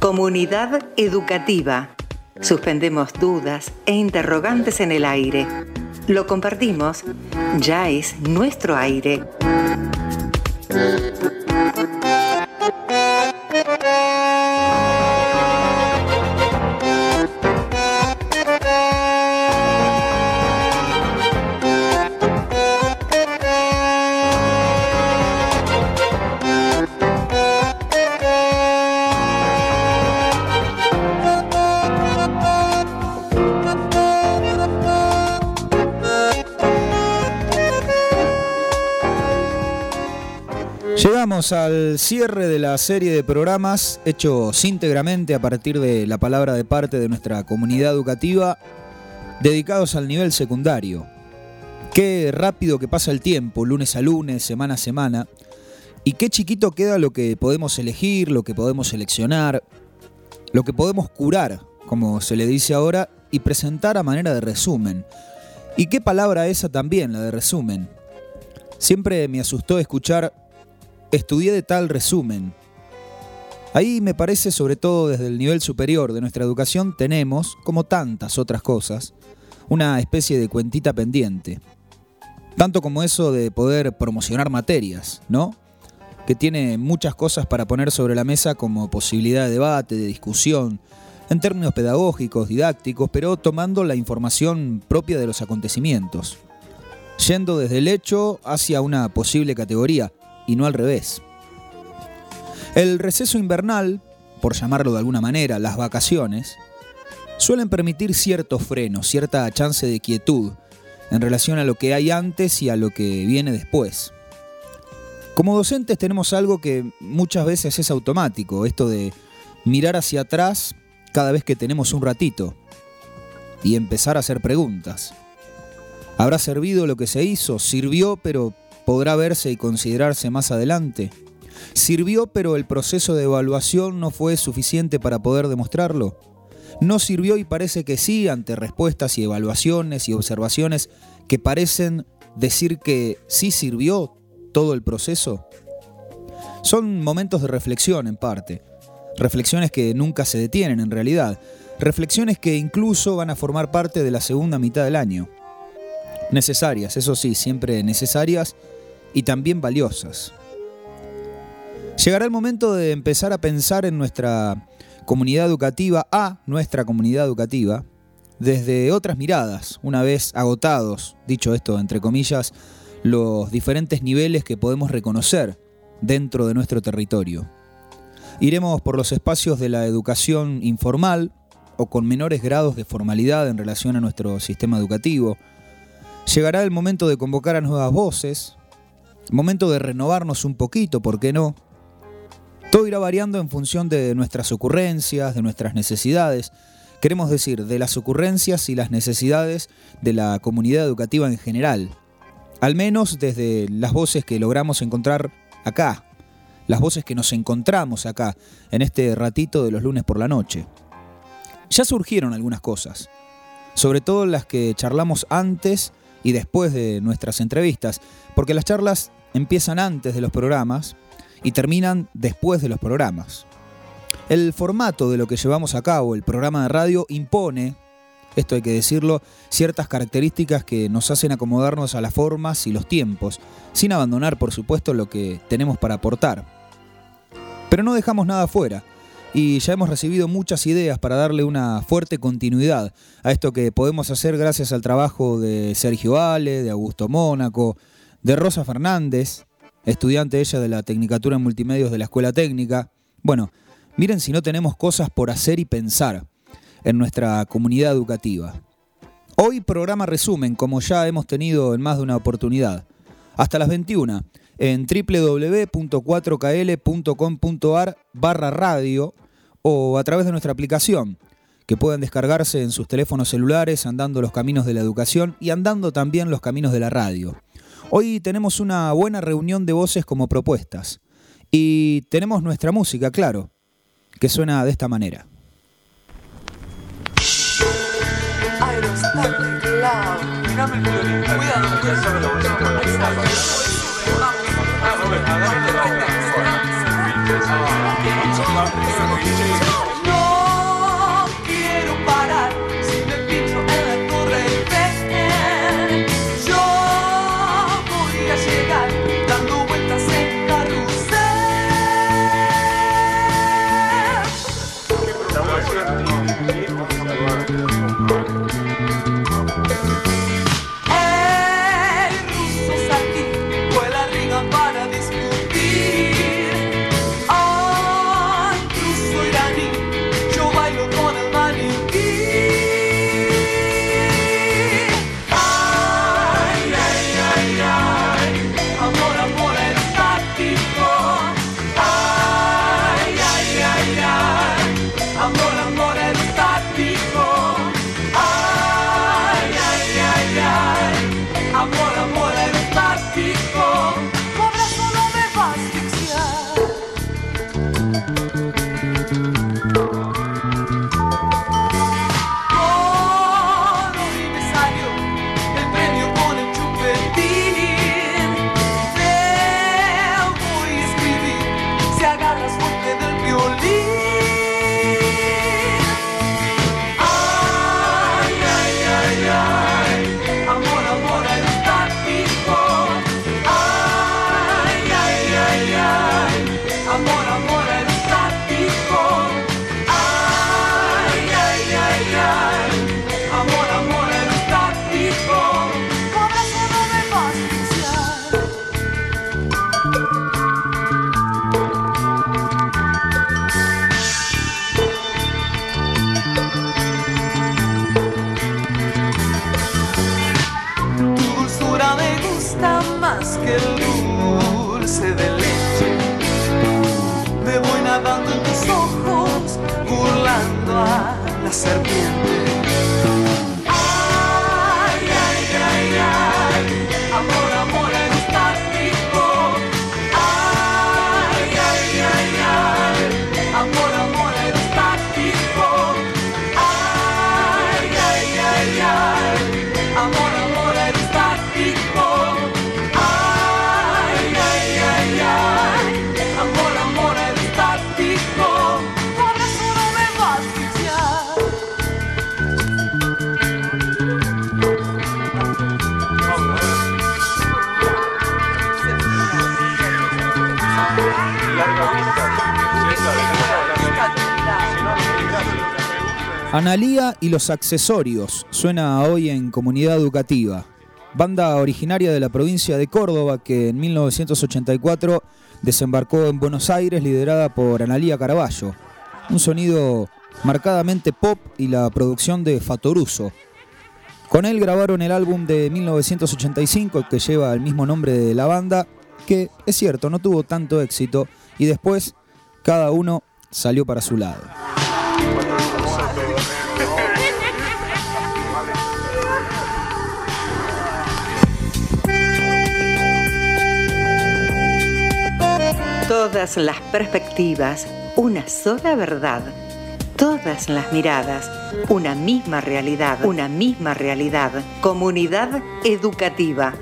Comunidad educativa. Suspendemos dudas e interrogantes en el aire. Lo compartimos. Ya es nuestro aire. Al cierre de la serie de programas hechos íntegramente a partir de la palabra de parte de nuestra comunidad educativa dedicados al nivel secundario. Qué rápido que pasa el tiempo, lunes a lunes, semana a semana, y qué chiquito queda lo que podemos elegir, lo que podemos seleccionar, lo que podemos curar, como se le dice ahora, y presentar a manera de resumen. Y qué palabra esa también, la de resumen. Siempre me asustó escuchar estudié de tal resumen. Ahí me parece, sobre todo desde el nivel superior de nuestra educación, tenemos, como tantas otras cosas, una especie de cuentita pendiente. Tanto como eso de poder promocionar materias, ¿no? Que tiene muchas cosas para poner sobre la mesa como posibilidad de debate, de discusión, en términos pedagógicos, didácticos, pero tomando la información propia de los acontecimientos. Yendo desde el hecho hacia una posible categoría, y no al revés. El receso invernal, por llamarlo de alguna manera, las vacaciones, suelen permitir cierto freno, cierta chance de quietud en relación a lo que hay antes y a lo que viene después. Como docentes tenemos algo que muchas veces es automático, esto de mirar hacia atrás cada vez que tenemos un ratito y empezar a hacer preguntas. ¿Habrá servido lo que se hizo? ¿Sirvió pero podrá verse y considerarse más adelante. ¿Sirvió pero el proceso de evaluación no fue suficiente para poder demostrarlo? ¿No sirvió y parece que sí ante respuestas y evaluaciones y observaciones que parecen decir que sí sirvió todo el proceso? Son momentos de reflexión en parte, reflexiones que nunca se detienen en realidad, reflexiones que incluso van a formar parte de la segunda mitad del año. Necesarias, eso sí, siempre necesarias y también valiosas. Llegará el momento de empezar a pensar en nuestra comunidad educativa, a nuestra comunidad educativa, desde otras miradas, una vez agotados, dicho esto entre comillas, los diferentes niveles que podemos reconocer dentro de nuestro territorio. Iremos por los espacios de la educación informal o con menores grados de formalidad en relación a nuestro sistema educativo. Llegará el momento de convocar a nuevas voces, Momento de renovarnos un poquito, ¿por qué no? Todo irá variando en función de nuestras ocurrencias, de nuestras necesidades. Queremos decir, de las ocurrencias y las necesidades de la comunidad educativa en general. Al menos desde las voces que logramos encontrar acá, las voces que nos encontramos acá, en este ratito de los lunes por la noche. Ya surgieron algunas cosas, sobre todo las que charlamos antes y después de nuestras entrevistas, porque las charlas empiezan antes de los programas y terminan después de los programas. El formato de lo que llevamos a cabo, el programa de radio, impone, esto hay que decirlo, ciertas características que nos hacen acomodarnos a las formas y los tiempos, sin abandonar, por supuesto, lo que tenemos para aportar. Pero no dejamos nada fuera y ya hemos recibido muchas ideas para darle una fuerte continuidad a esto que podemos hacer gracias al trabajo de Sergio Ale, de Augusto Mónaco, de Rosa Fernández, estudiante ella de la Tecnicatura en Multimedios de la Escuela Técnica. Bueno, miren si no tenemos cosas por hacer y pensar en nuestra comunidad educativa. Hoy programa resumen, como ya hemos tenido en más de una oportunidad. Hasta las 21 en www.4kl.com.ar barra radio o a través de nuestra aplicación, que pueden descargarse en sus teléfonos celulares andando los caminos de la educación y andando también los caminos de la radio. Hoy tenemos una buena reunión de voces como propuestas. Y tenemos nuestra música, claro, que suena de esta manera. Hagámoslo, hagámoslo. Pinches, pinches. serpiente. Analía y los accesorios suena hoy en Comunidad Educativa, banda originaria de la provincia de Córdoba que en 1984 desembarcó en Buenos Aires liderada por Analía Caraballo. Un sonido marcadamente pop y la producción de Fatoruso. Con él grabaron el álbum de 1985 que lleva el mismo nombre de la banda, que es cierto, no tuvo tanto éxito y después cada uno salió para su lado. Todas las perspectivas, una sola verdad. Todas las miradas, una misma realidad, una misma realidad. Comunidad educativa.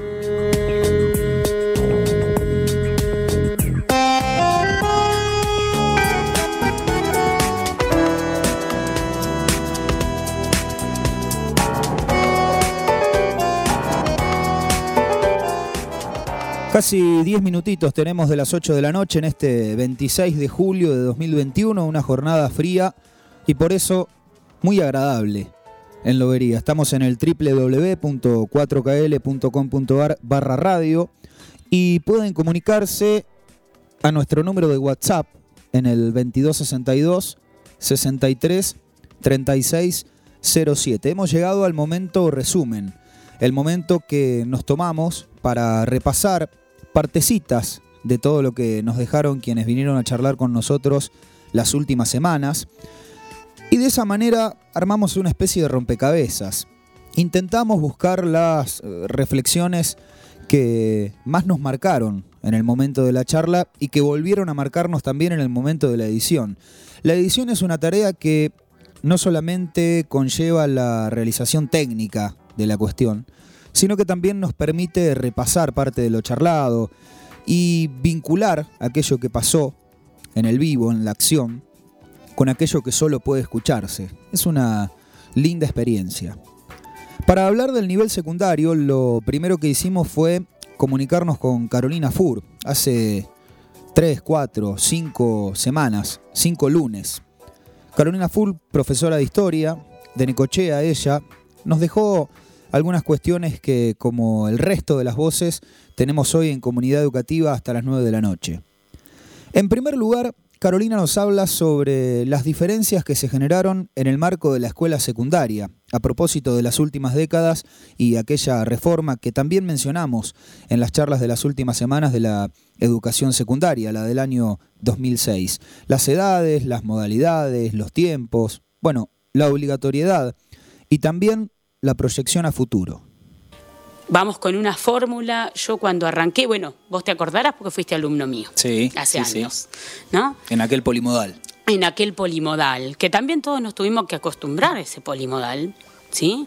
Casi 10 minutitos tenemos de las 8 de la noche en este 26 de julio de 2021, una jornada fría y por eso muy agradable en Lobería. Estamos en el www.4kl.com.ar barra radio y pueden comunicarse a nuestro número de WhatsApp en el 2262 63 36 07. Hemos llegado al momento resumen, el momento que nos tomamos para repasar partecitas de todo lo que nos dejaron quienes vinieron a charlar con nosotros las últimas semanas. Y de esa manera armamos una especie de rompecabezas. Intentamos buscar las eh, reflexiones que más nos marcaron en el momento de la charla y que volvieron a marcarnos también en el momento de la edición. La edición es una tarea que no solamente conlleva la realización técnica de la cuestión, sino que también nos permite repasar parte de lo charlado y vincular aquello que pasó en el vivo, en la acción, con aquello que solo puede escucharse. Es una linda experiencia. Para hablar del nivel secundario, lo primero que hicimos fue comunicarnos con Carolina Fur hace 3, 4, 5 semanas, 5 lunes. Carolina Fur, profesora de historia, de Necochea ella, nos dejó algunas cuestiones que, como el resto de las voces, tenemos hoy en comunidad educativa hasta las 9 de la noche. En primer lugar, Carolina nos habla sobre las diferencias que se generaron en el marco de la escuela secundaria, a propósito de las últimas décadas y aquella reforma que también mencionamos en las charlas de las últimas semanas de la educación secundaria, la del año 2006. Las edades, las modalidades, los tiempos, bueno, la obligatoriedad y también la proyección a futuro vamos con una fórmula. Yo cuando arranqué, bueno, vos te acordarás porque fuiste alumno mío. Sí. Hace años. ¿No? En aquel polimodal. En aquel polimodal, que también todos nos tuvimos que acostumbrar a ese polimodal, ¿sí?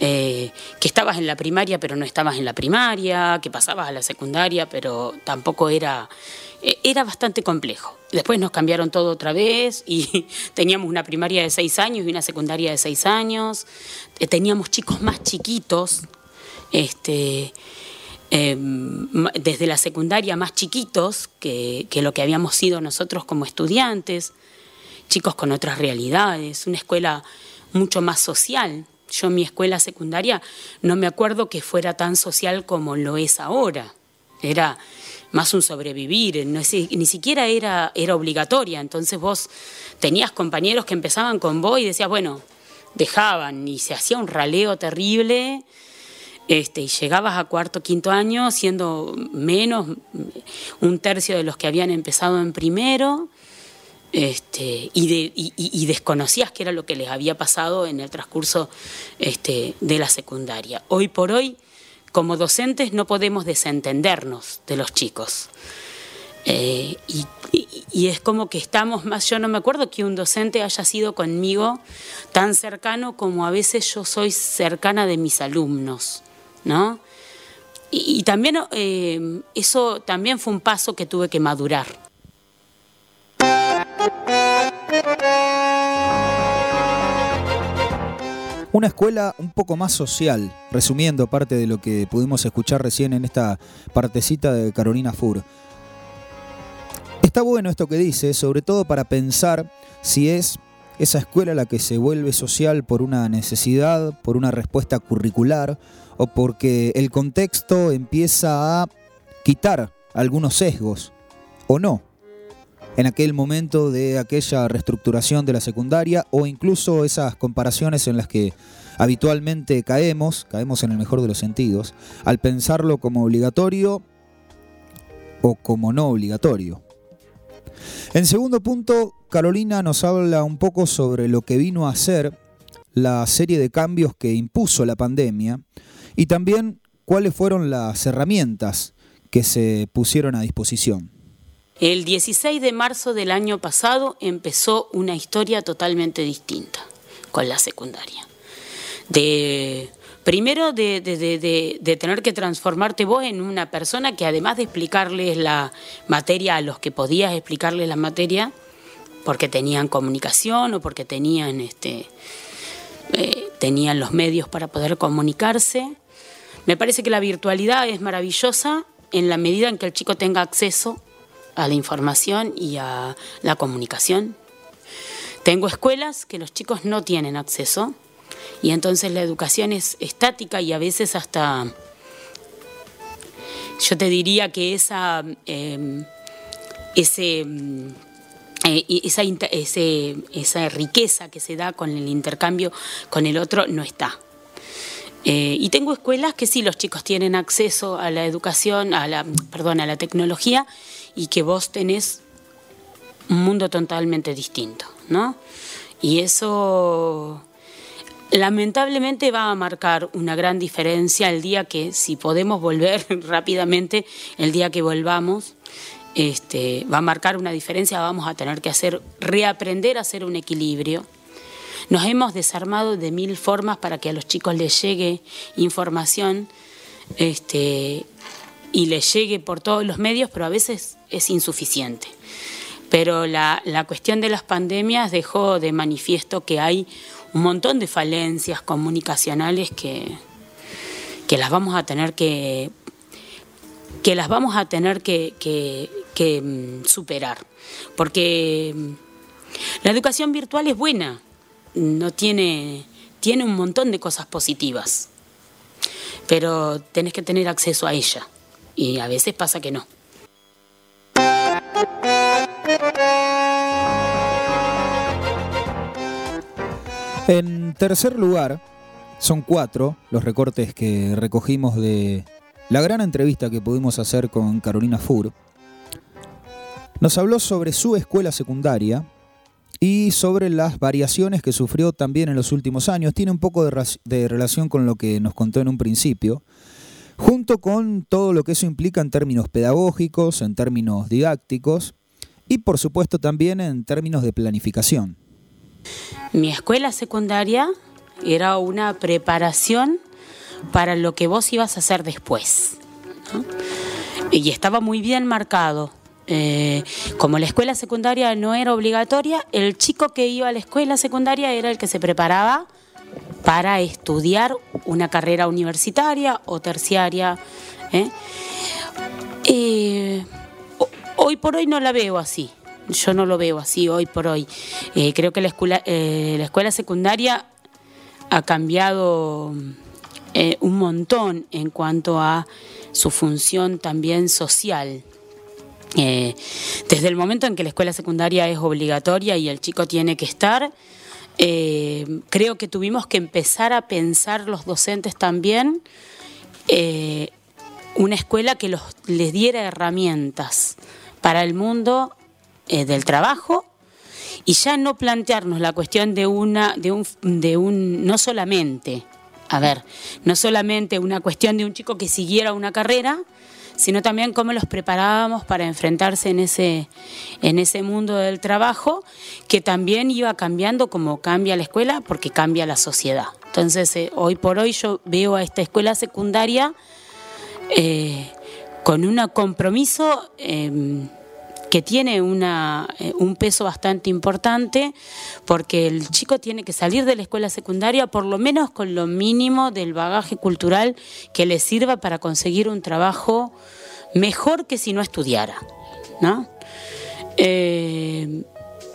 Eh, que estabas en la primaria pero no estabas en la primaria, que pasabas a la secundaria pero tampoco era... Eh, era bastante complejo. Después nos cambiaron todo otra vez y teníamos una primaria de seis años y una secundaria de seis años. Eh, teníamos chicos más chiquitos este, em, desde la secundaria más chiquitos que, lo que habíamos sido nosotros como estudiantes, chicos con otras realidades, una escuela mucho más social. Yo en mi escuela secundaria no me acuerdo que fuera tan social como lo es ahora. Era más un sobrevivir, ni siquiera era, era obligatoria. Entonces vos tenías compañeros que empezaban con vos y decías, bueno, dejaban y se hacía un raleo terrible este, y llegabas a cuarto, quinto año siendo menos, un tercio de los que habían empezado en primero, este, y, desconocías qué era lo que les había pasado en el transcurso este, de la secundaria. Hoy por hoy, como docentes, no podemos desentendernos de los chicos. Eh, y, es como que estamos más, yo no me acuerdo que un docente haya sido conmigo tan cercano como a veces yo soy cercana de mis alumnos. ¿no? Y, también eh, eso también fue un paso que tuve que madurar. Una escuela un poco más social, resumiendo parte de lo que pudimos escuchar recién en esta partecita de Carolina Fur. Está bueno esto que dice, sobre todo para pensar si es esa escuela la que se vuelve social por una necesidad, por una respuesta curricular, o porque el contexto empieza a quitar algunos sesgos, o no, en aquel momento de aquella reestructuración de la secundaria, o incluso esas comparaciones en las que habitualmente caemos, caemos en el mejor de los sentidos, al pensarlo como obligatorio o como no obligatorio. En segundo punto, Carolina nos habla un poco sobre lo que vino a ser la serie de cambios que impuso la pandemia y también cuáles fueron las herramientas que se pusieron a disposición. El 16 de marzo del año pasado empezó una historia totalmente distinta con la secundaria. De, primero de, tener que transformarte vos en una persona que además de explicarles la materia a los que podías explicarles la materia, porque tenían comunicación o porque tenían, este, eh, tenían los medios para poder comunicarse, me parece que la virtualidad es maravillosa en la medida en que el chico tenga acceso a la información y a la comunicación. Tengo escuelas que los chicos no tienen acceso y entonces la educación es estática y a veces hasta, yo te diría que esa, em, ese, eh, esa, esa riqueza que se da con el intercambio con el otro no está. Eh, y tengo escuelas que sí, los chicos tienen acceso a la educación, a la, perdón, a la tecnología y que vos tenés un mundo totalmente distinto, ¿no? Y eso lamentablemente va a marcar una gran diferencia el día que, si podemos volver rápidamente, el día que volvamos, este, va a marcar una diferencia, vamos a tener que hacer, reaprender a hacer un equilibrio nos hemos desarmado de mil formas para que a los chicos les llegue información este, y les llegue por todos los medios, pero a veces es insuficiente. pero la, la cuestión de las pandemias dejó de manifiesto que hay un montón de falencias comunicacionales que, que las vamos a tener que que las vamos a tener que, que, mm, superar. Porque mm, la educación virtual es buena, no tiene, tiene un montón de cosas positivas, pero tenés que tener acceso a ella y a veces pasa que no. En tercer lugar, son cuatro los recortes que recogimos de la gran entrevista que pudimos hacer con Carolina Fur. Nos habló sobre su escuela secundaria y sobre las variaciones que sufrió también en los últimos años. Tiene un poco de, relación con lo que nos contó en un principio, junto con todo lo que eso implica en términos pedagógicos, en términos didácticos y por supuesto también en términos de planificación. Mi escuela secundaria era una preparación para lo que vos ibas a hacer después. Y estaba muy bien marcado. Eh, como la escuela secundaria no era obligatoria, el chico que iba a la escuela secundaria era el que se preparaba para estudiar una carrera universitaria o terciaria. ¿eh? Eh, hoy por hoy no la veo así yo no lo veo así hoy por hoy. Eh, creo que la escuela, la escuela secundaria ha cambiado un montón en cuanto a su función también social. desde el momento en que la escuela secundaria es obligatoria y el chico tiene que estar, creo que tuvimos que empezar a pensar los docentes también una escuela que los, les diera herramientas para el mundo eh, del trabajo y ya no plantearnos la cuestión de una, de un, de un, no solamente, a ver, no solamente una cuestión de un chico que siguiera una carrera, sino también cómo los preparábamos para enfrentarse en ese, en ese mundo del trabajo, que también iba cambiando como cambia la escuela, porque cambia la sociedad. Entonces, eh, hoy por hoy yo veo a esta escuela secundaria eh, con un compromiso em, que tiene una, eh, un peso bastante importante porque el chico tiene que salir de la escuela secundaria por lo menos con lo mínimo del bagaje cultural que le sirva para conseguir un trabajo mejor que si no estudiara. ¿no? Eh,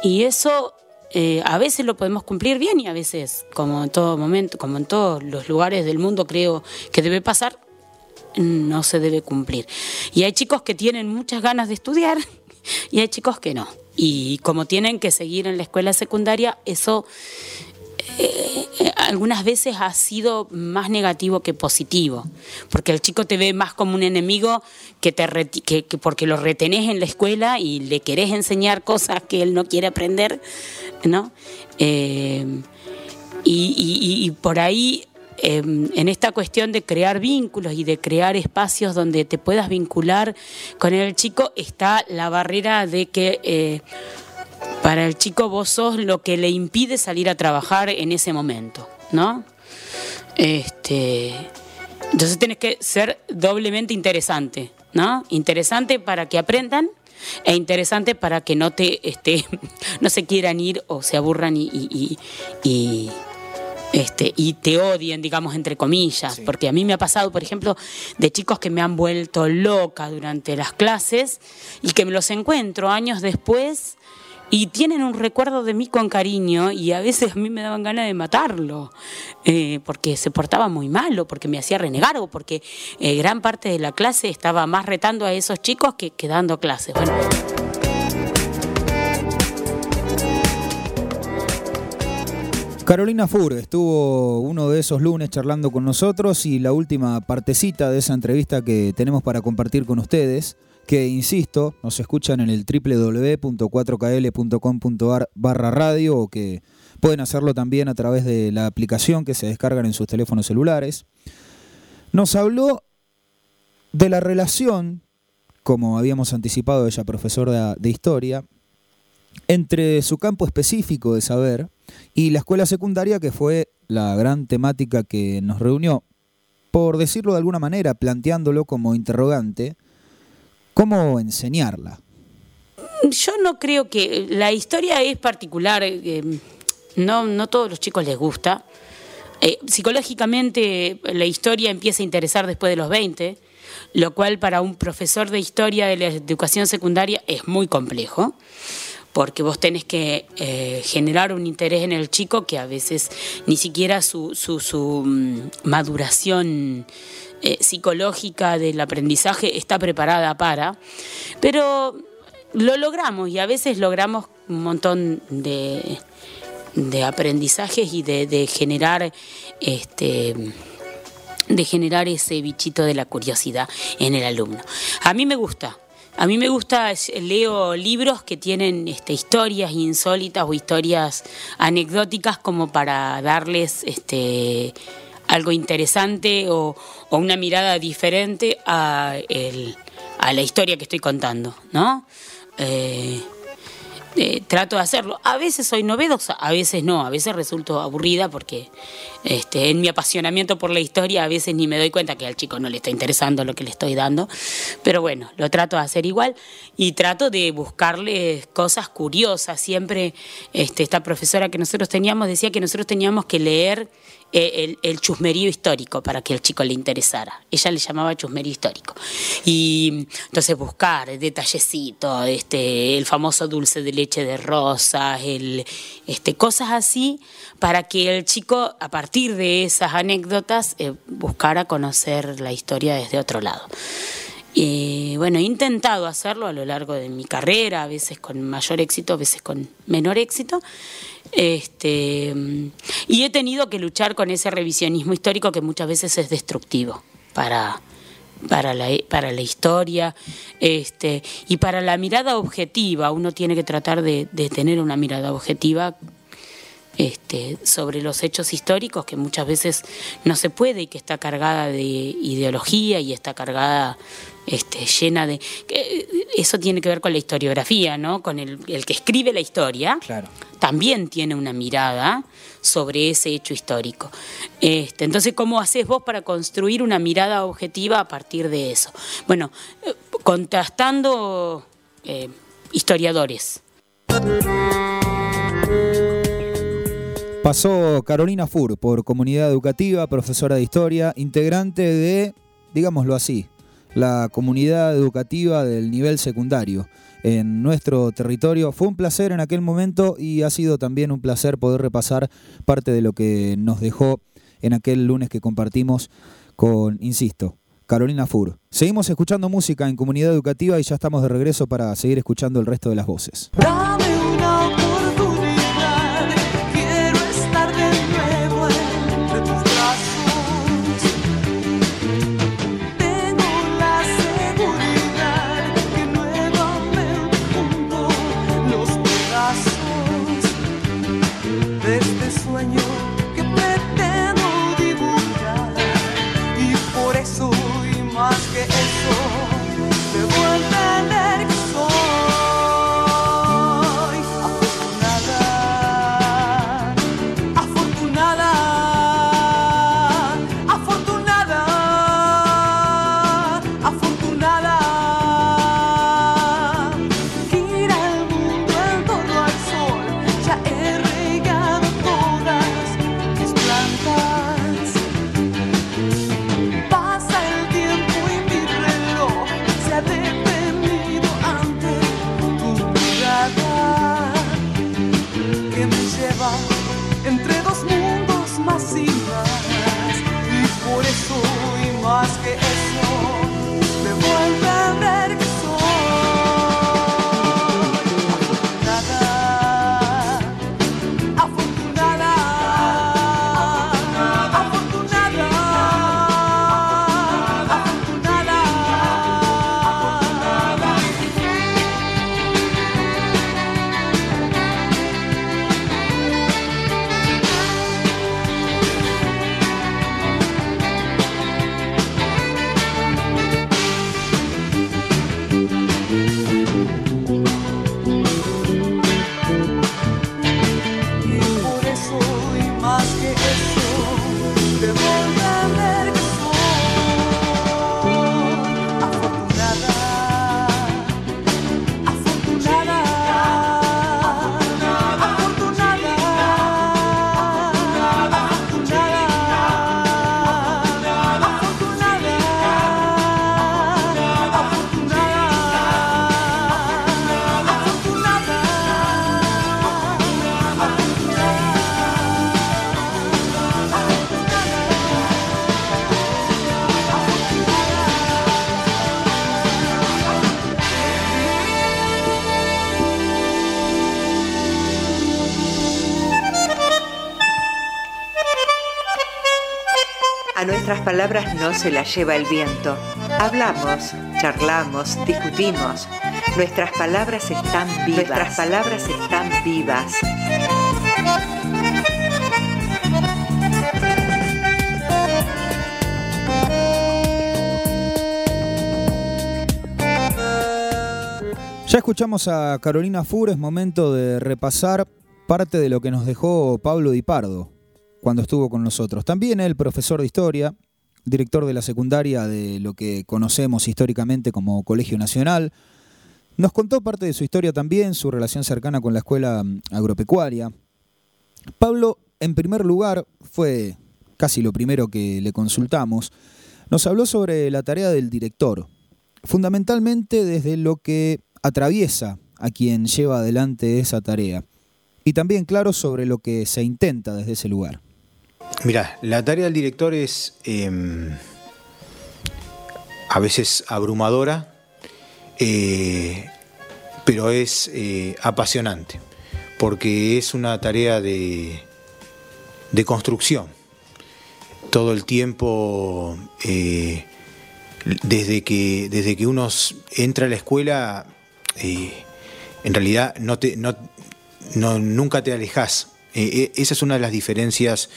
y eso eh, a veces lo podemos cumplir bien y a veces, como en todo momento, como en todos los lugares del mundo creo que debe pasar, no se debe cumplir. Y hay chicos que tienen muchas ganas de estudiar y hay chicos que no. Y como tienen que seguir en la escuela secundaria, eso eh, algunas veces ha sido más negativo que positivo, porque el chico te ve más como un enemigo que, te que, porque lo retenés en la escuela y le querés enseñar cosas que él no quiere aprender, ¿no? Eh, y, por ahí Em, en esta cuestión de crear vínculos y de crear espacios donde te puedas vincular con el chico, está la barrera de que eh, para el chico vos sos lo que le impide salir a trabajar en ese momento, ¿no? Este, entonces tienes que ser doblemente interesante, ¿no? Interesante para que aprendan e interesante para que no te este, no se quieran ir o se aburran y este, y te odien, digamos, entre comillas, porque a mí me ha pasado, por ejemplo, de chicos que me han vuelto loca durante las clases y que me los encuentro años después y tienen un recuerdo de mí con cariño y a veces a mí me daban ganas de matarlo eh, porque se portaba muy mal o porque me hacía renegar o porque eh, gran parte de la clase estaba más retando a esos chicos que, que dando clases. Bueno. Carolina Fur estuvo uno de esos lunes charlando con nosotros y la última partecita de esa entrevista que tenemos para compartir con ustedes, que insisto, nos escuchan en el www.4kl.com.ar barra radio o que pueden hacerlo también a través de la aplicación que se descargan en sus teléfonos celulares. Nos habló de la relación, como habíamos anticipado ella, profesora de historia, entre su campo específico de saber, y la escuela secundaria, que fue la gran temática que nos reunió, por decirlo de alguna manera, planteándolo como interrogante, ¿cómo enseñarla? Yo no creo que la historia es particular, eh, no, no todos los chicos les gusta. Eh, psicológicamente la historia empieza a interesar después de los 20, lo cual para un profesor de historia de la educación secundaria es muy complejo, porque vos tenés que eh, generar un interés en el chico que a veces ni siquiera su, su, mm, maduración eh, psicológica del aprendizaje está preparada para, pero lo logramos y a veces logramos un montón de de aprendizajes y de, generar este de generar ese bichito de la curiosidad en el alumno. A mí me gusta, a mí me gusta, leo libros que tienen este, historias insólitas o historias anecdóticas como para darles este, algo interesante o, una mirada diferente a, la historia que estoy contando, ¿no? Eh, eh, trato de hacerlo. A veces soy novedosa, a veces no, a veces resulto aburrida porque este, en mi apasionamiento por la historia a veces ni me doy cuenta que al chico no le está interesando lo que le estoy dando. Pero bueno, lo trato de hacer igual y trato de buscarle cosas curiosas. Siempre este, esta profesora que nosotros teníamos decía que nosotros teníamos que leer eh, el, chusmerío histórico para que al chico le interesara. Ella le llamaba chusmerío histórico. Y entonces buscar detallecito, este, el famoso dulce de leche de rosas, el, este, cosas así, para que el chico, a partir de esas anécdotas, eh, buscara conocer la historia desde otro lado. Y bueno, he intentado hacerlo a lo largo de mi carrera, a veces con mayor éxito, a veces con menor éxito. Este, y he tenido que luchar con ese revisionismo histórico que muchas veces es destructivo para, para, la, para la historia este, y para la mirada objetiva. Uno tiene que tratar de, de tener una mirada objetiva este, sobre los hechos históricos que muchas veces no se puede y que está cargada de ideología y está cargada este, llena de... Eso tiene que ver con la historiografía, ¿no? Con el, que escribe la historia. También tiene una mirada sobre ese hecho histórico. Este, entonces, ¿cómo haces vos para construir una mirada objetiva a partir de eso? Bueno, eh, contrastando eh, historiadores. Pasó Carolina Fur por comunidad educativa, profesora de historia, integrante de, digámoslo así, la comunidad educativa del nivel secundario en nuestro territorio. Fue un placer en aquel momento y ha sido también un placer poder repasar parte de lo que nos dejó en aquel lunes que compartimos con, insisto, Carolina Fur. Seguimos escuchando música en comunidad educativa y ya estamos de regreso para seguir escuchando el resto de las voces. Nuestras palabras no se las lleva el viento. Hablamos, charlamos, discutimos. Nuestras palabras están vivas. Nuestras palabras están vivas. Ya escuchamos a Carolina Fur, es momento de repasar parte de lo que nos dejó Pablo Di Pardo cuando estuvo con nosotros. También él, profesor de historia, director de la secundaria de lo que conocemos históricamente como Colegio Nacional, nos contó parte de su historia también, su relación cercana con la escuela mm, agropecuaria. Pablo, en primer lugar, fue casi lo primero que le consultamos, nos habló sobre la tarea del director, fundamentalmente desde lo que atraviesa a quien lleva adelante esa tarea. Y también, claro, sobre lo que se intenta desde ese lugar. Mira, la tarea del director es em, a veces abrumadora, eh, pero es eh, apasionante, porque es una tarea de, de construcción. Todo el tiempo, eh, desde, que, desde que uno entra a la escuela, en realidad no te, no, nunca te alejas. esa es una de las diferencias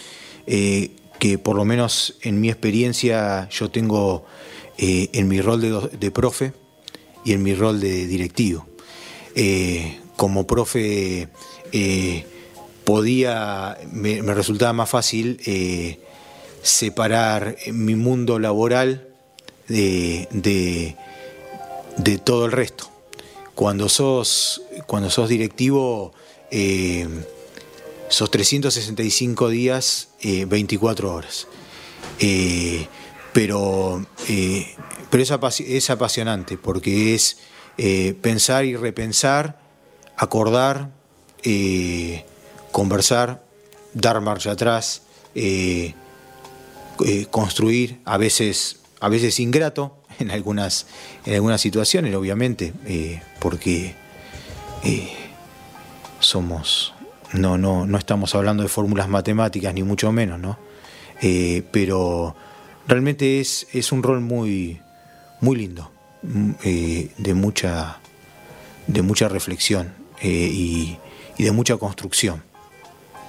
que por lo menos en mi experiencia yo tengo en mi rol de, profe y en mi rol de directivo. como profe podía, me, resultaba más fácil separar mi mundo laboral de, de todo el resto cuando sos, cuando sos directivo, eh, sos 365 días, 24 eh, horas. Eh, pero pero es, apasionante porque es pensar y repensar, acordar, conversar, dar marcha atrás, construir, a veces, a veces ingrato, en algunas, en algunas situaciones, obviamente, eh, porque eh, somos, no, no, no estamos hablando de fórmulas matemáticas, ni mucho menos, ¿no? Eh, pero realmente es, es un rol muy, muy lindo, mm, de, mucha, de mucha reflexión y, y de mucha construcción.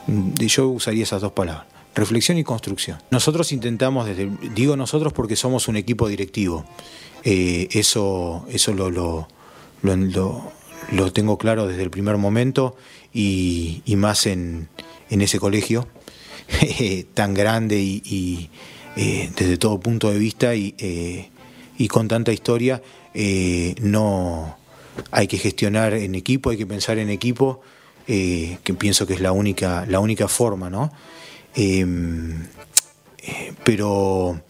Mm, yo usaría esas dos palabras reflexión y construcción. Nosotros intentamos, desde, digo nosotros porque somos un equipo directivo, eh, eso, eso lo, lo, lo, tengo claro desde el primer momento y, más en, en, ese colegio tan grande y, eh, desde todo punto de vista y, eh, con tanta historia, no hay que gestionar en equipo, hay que pensar en equipo, que pienso que es la única, la única forma, ¿no? Em, eh, pero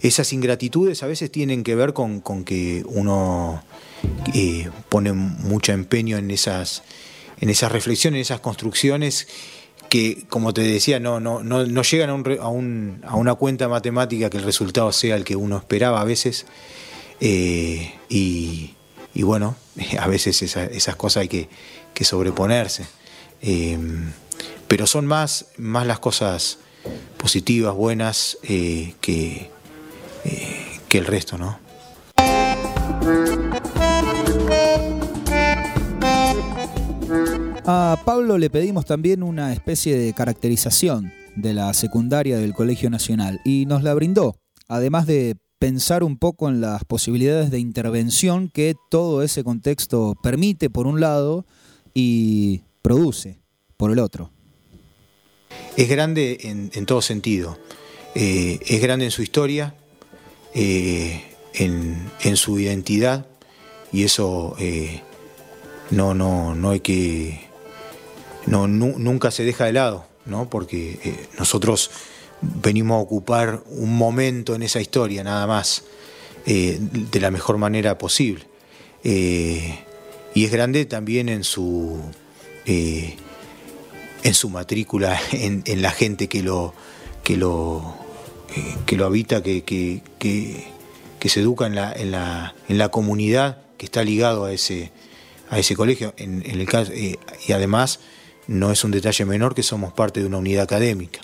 esas ingratitudes a veces tienen que ver con, que uno eh, pone mucho empeño en esas, en esas reflexiones, en esas construcciones que, como te decía, no, no, no, llegan a, una cuenta matemática que el resultado sea el que uno esperaba a veces. Eh, y, bueno, a veces esas cosas hay que, sobreponerse. Em, pero son más, más las cosas positivas, buenas, eh, que, eh, que el resto, ¿no? A Pablo le pedimos también una especie de caracterización de la secundaria del Colegio Nacional y nos la brindó, además de pensar un poco en las posibilidades de intervención que todo ese contexto permite por un lado y produce por el otro es grande en, todo sentido. Eh, es grande en su historia, eh, en, su identidad, y eso eh, no, no, no hay que. No, nunca se deja de lado, ¿no? porque nosotros venimos a ocupar un momento en esa historia, nada más, de la mejor manera posible. y es grande también en su en su matrícula, en, la gente que lo, que lo, eh, que lo habita, que, que, que, se educa en la, en, la, en la comunidad que está ligado a ese, a ese colegio. En, el caso, eh, y además no es un detalle menor que somos parte de una unidad académica.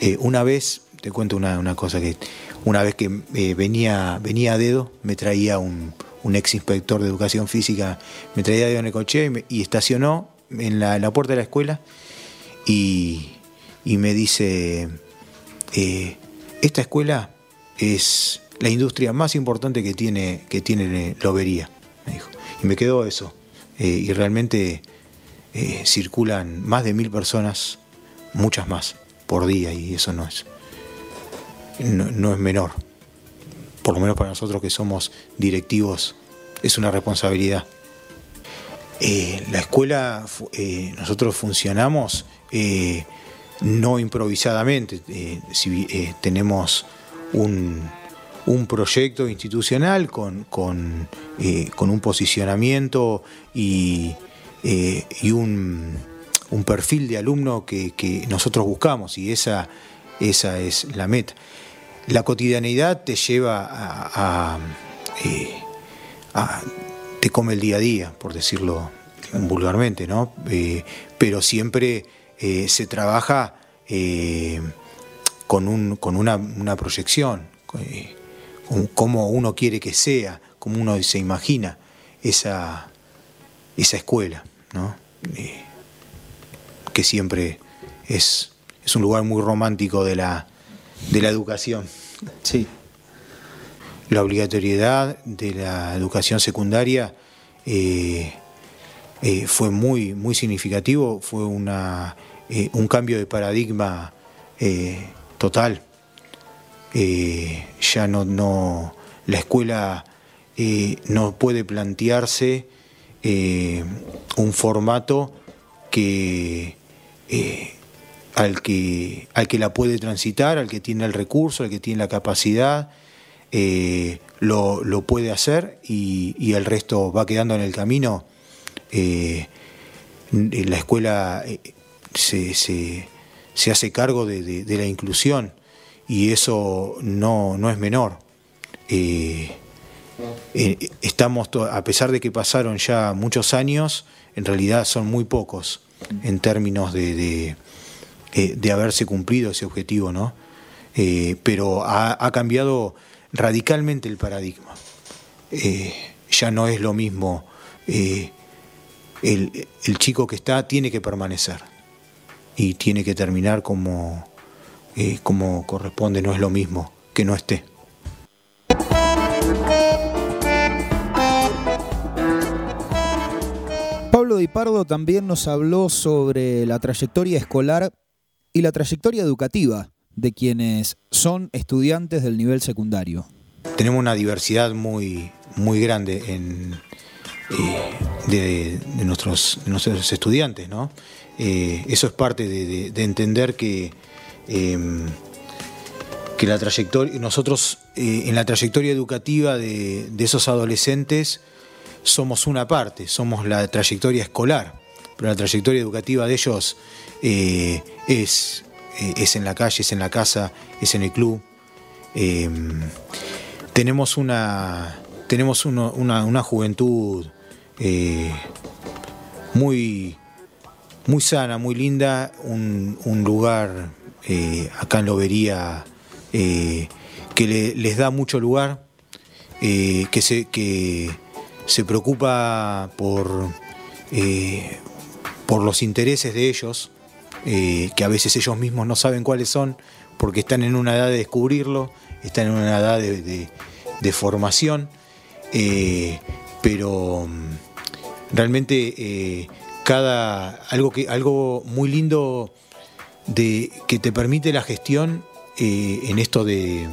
Eh, una vez te cuento una, cosa que una vez que eh, venía, venía a dedo, me traía un, ex inspector de educación física, me traía a dedo en el coche y, estacionó en la, puerta de la escuela y, me dice, eh, esta escuela es la industria más importante que tiene, que tiene Lobería, me dijo. Y me quedó eso. Y realmente circulan más de mil personas, muchas más, por día, y eso no es, no, es menor. Por lo menos para nosotros que somos directivos, es una responsabilidad. Eh, la escuela, eh, nosotros funcionamos eh, no improvisadamente, si, tenemos un, proyecto institucional con, con, un posicionamiento y, un, perfil de alumno que, que, nosotros buscamos y esa, esa es la meta. La cotidianidad te lleva eh, a, te come el día a día, por decirlo vulgarmente, ¿no? Eh, pero siempre eh, se trabaja con, un, con una, proyección, con cómo uno quiere que sea, cómo uno se imagina esa, esa escuela, ¿no? que siempre es, es un lugar muy romántico de la, de la educación. Sí. La obligatoriedad de la educación secundaria eh, eh, fue muy, muy significativo, fue una, eh, un cambio de paradigma total. ya no, no, la escuela no puede plantearse un formato que al que, al que la puede transitar, al que tiene el recurso, al que tiene la capacidad, eh, lo, puede hacer y, el resto va quedando en el camino. Eh, la escuela eh, se, hace cargo de, la inclusión y eso no, no es menor. Estamos, a pesar de que pasaron ya muchos años, en realidad son muy pocos en términos de eh, de haberse cumplido ese objetivo, ¿no? Eh, pero ha, cambiado radicalmente el paradigma. Eh, ya no es lo mismo, el, el, chico que está tiene que permanecer y tiene que terminar como, como corresponde, no es lo mismo que no esté. Pablo Di Pardo también nos habló sobre la trayectoria escolar y la trayectoria educativa de quienes son estudiantes del nivel secundario. Tenemos una diversidad muy, muy grande en, eh, de, nuestros, estudiantes, ¿no? Eh, eso es parte de, entender que, em, que la trayectoria, nosotros eh, en la trayectoria educativa de, esos adolescentes somos una parte, somos la trayectoria escolar, pero la trayectoria educativa de ellos eh, es, eh, es en la calle, es en la casa, es en el club. Em, tenemos una, tenemos una, juventud eh, muy, muy sana, muy linda, un, lugar acá en Lobería que les da mucho lugar, que, se, que se preocupa por, por los intereses de ellos, eh, que a veces ellos mismos no saben cuáles son, porque están en una edad de descubrirlo, están en una edad de, formación, eh, pero mm, realmente eh, cada algo que algo muy lindo de que te permite la gestión en esto de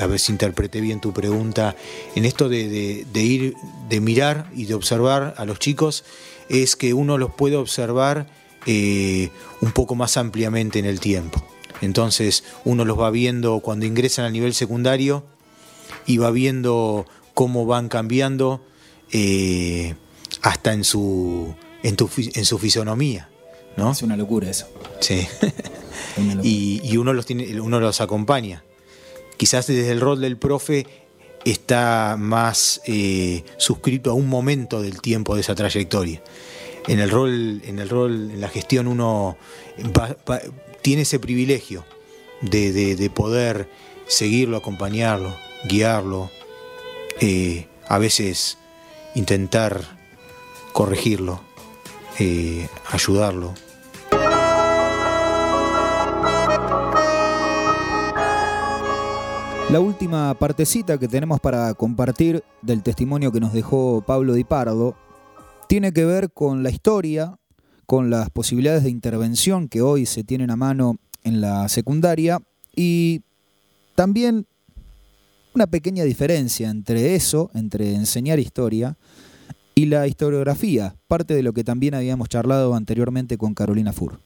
a ver si interpreté bien tu pregunta, en esto de, ir, de mirar y de observar a los chicos, es que uno los puede observar eh, un poco más ampliamente en el tiempo. Entonces uno los va viendo cuando ingresan al nivel secundario y va viendo cómo van cambiando eh, hasta en su, en, su fisonomía. ¿no? Es una locura eso. Sí. Y, uno, los tiene, uno los acompaña. Quizás desde el rol del profe está más eh, suscrito a un momento del tiempo de esa trayectoria en el rol, en el rol, en la gestión uno tiene ese privilegio de, poder seguirlo, acompañarlo, guiarlo, eh, a veces intentar corregirlo, eh, ayudarlo. La última partecita que tenemos para compartir del testimonio que nos dejó Pablo Di Pardo tiene que ver con la historia, con las posibilidades de intervención que hoy se tienen a mano en la secundaria y también una pequeña diferencia entre eso, entre enseñar historia y la historiografía, parte de lo que también habíamos charlado anteriormente con Carolina Fur.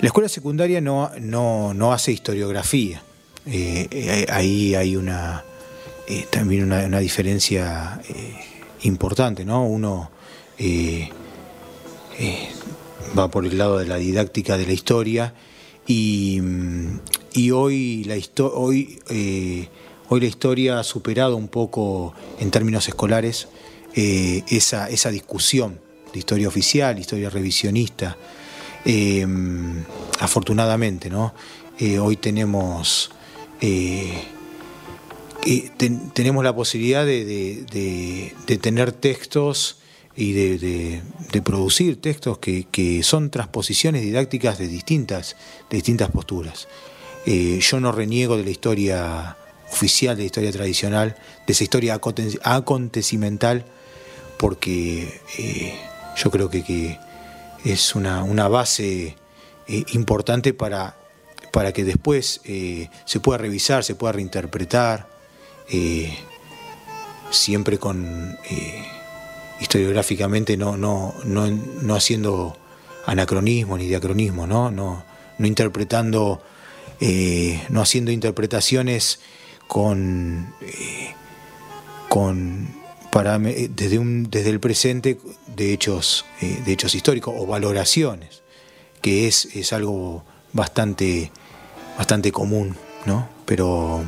La escuela secundaria no, no, hace historiografía. Eh, eh, ahí hay una eh, también una, diferencia importante, ¿no? Uno va por el lado de la didáctica de la historia y, hoy, la historia ha superado un poco en términos escolares esa, esa discusión de historia oficial, historia revisionista. afortunadamente, ¿no? hoy tenemos eh, tenemos la posibilidad de, tener textos y de, producir textos que, son transposiciones didácticas de distintas, distintas posturas. Eh, yo no reniego de la historia oficial, de la historia tradicional, de esa historia acontecimental, porque eh, yo creo que, es una, una base importante para para que después eh, se pueda revisar, se pueda reinterpretar, eh, siempre con eh, historiográficamente no, no, no, haciendo anacronismo ni diacronismo, no, no, no interpretando, no haciendo interpretaciones con, con para, desde, un, desde el presente de hechos, de hechos históricos o valoraciones, que es, es algo bastante bastante común, ¿no? Pero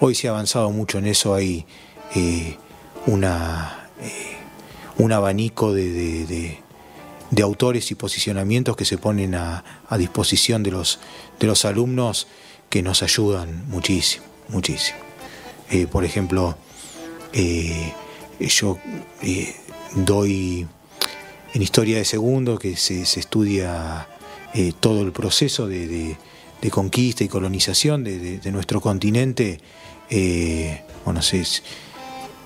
hoy se ha avanzado mucho en eso, hay eh, una, eh, un abanico de, autores y posicionamientos que se ponen a, disposición de los, de los alumnos que nos ayudan muchísimo, muchísimo. Eh, por ejemplo, yo doy en historia de segundo que se, estudia todo el proceso de de conquista y colonización de, nuestro continente, eh, bueno, se,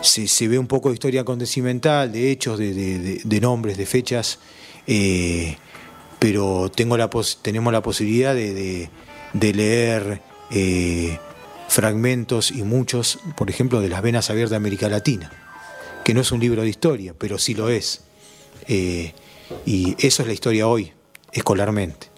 se, ve un poco de historia acontecimental, de hechos, de, nombres, de fechas, eh, pero tengo la tenemos la posibilidad de, leer eh, fragmentos y muchos, por ejemplo, de las venas abiertas de América Latina, que no es un libro de historia, pero sí lo es. y eso es la historia hoy, escolarmente.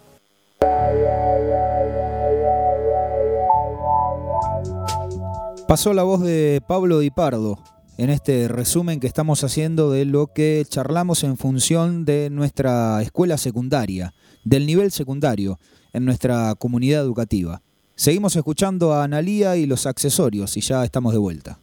Pasó la voz de Pablo Di Pardo en este resumen que estamos haciendo de lo que charlamos en función de nuestra escuela secundaria, del nivel secundario en nuestra comunidad educativa. Seguimos escuchando a Analía y los accesorios y ya estamos de vuelta.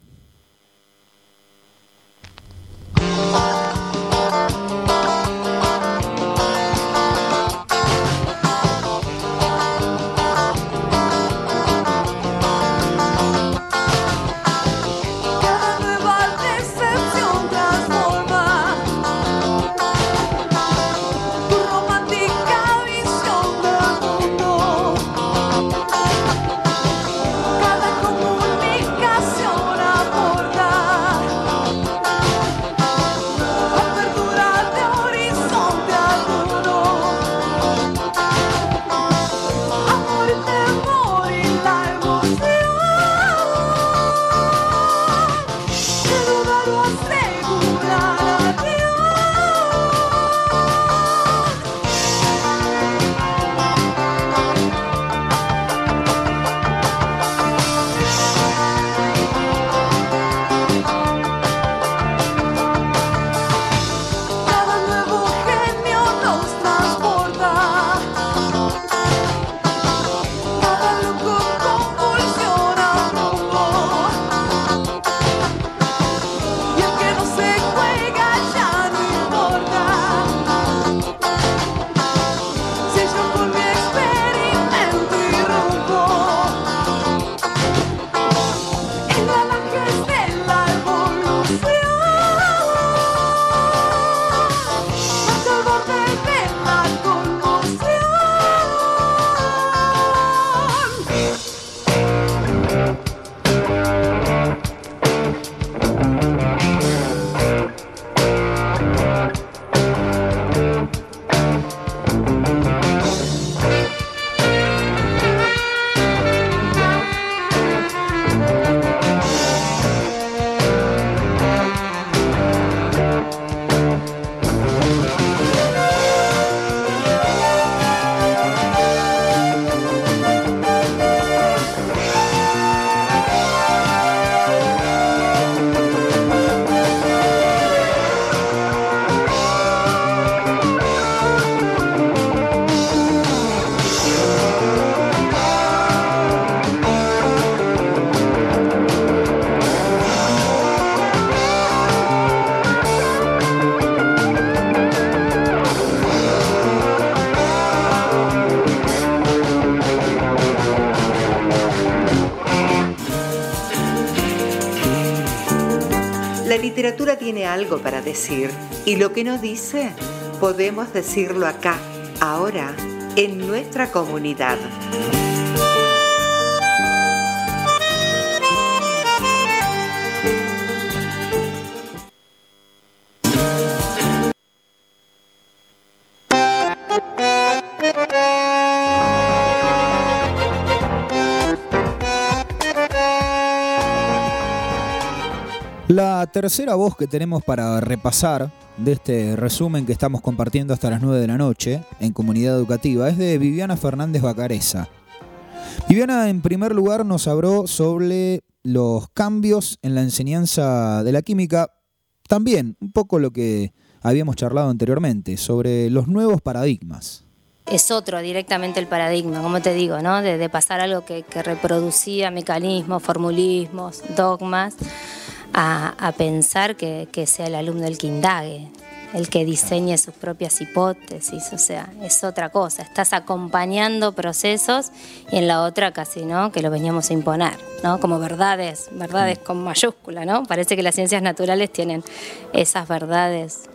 Algo para decir y lo que no dice, podemos decirlo acá, ahora, en nuestra comunidad. La tercera voz que tenemos para repasar de este resumen que estamos compartiendo hasta las 9 de la noche en Comunidad Educativa es de Viviana Fernández Bacareza. Viviana en primer lugar nos habló sobre los cambios en la enseñanza de la química, también un poco lo que habíamos charlado anteriormente, sobre los nuevos paradigmas. Es otro directamente el paradigma, como te digo, ¿no? de, pasar algo que, que reproducía mecanismos, formulismos, dogmas a, pensar que, sea el alumno el que indague, el que diseñe sus propias hipótesis, o sea, es otra cosa. Estás acompañando procesos y en la otra casi, ¿no? Que lo veníamos a imponer, ¿no? Como verdades, verdades con mayúscula, ¿no? Parece que las ciencias naturales tienen esas verdades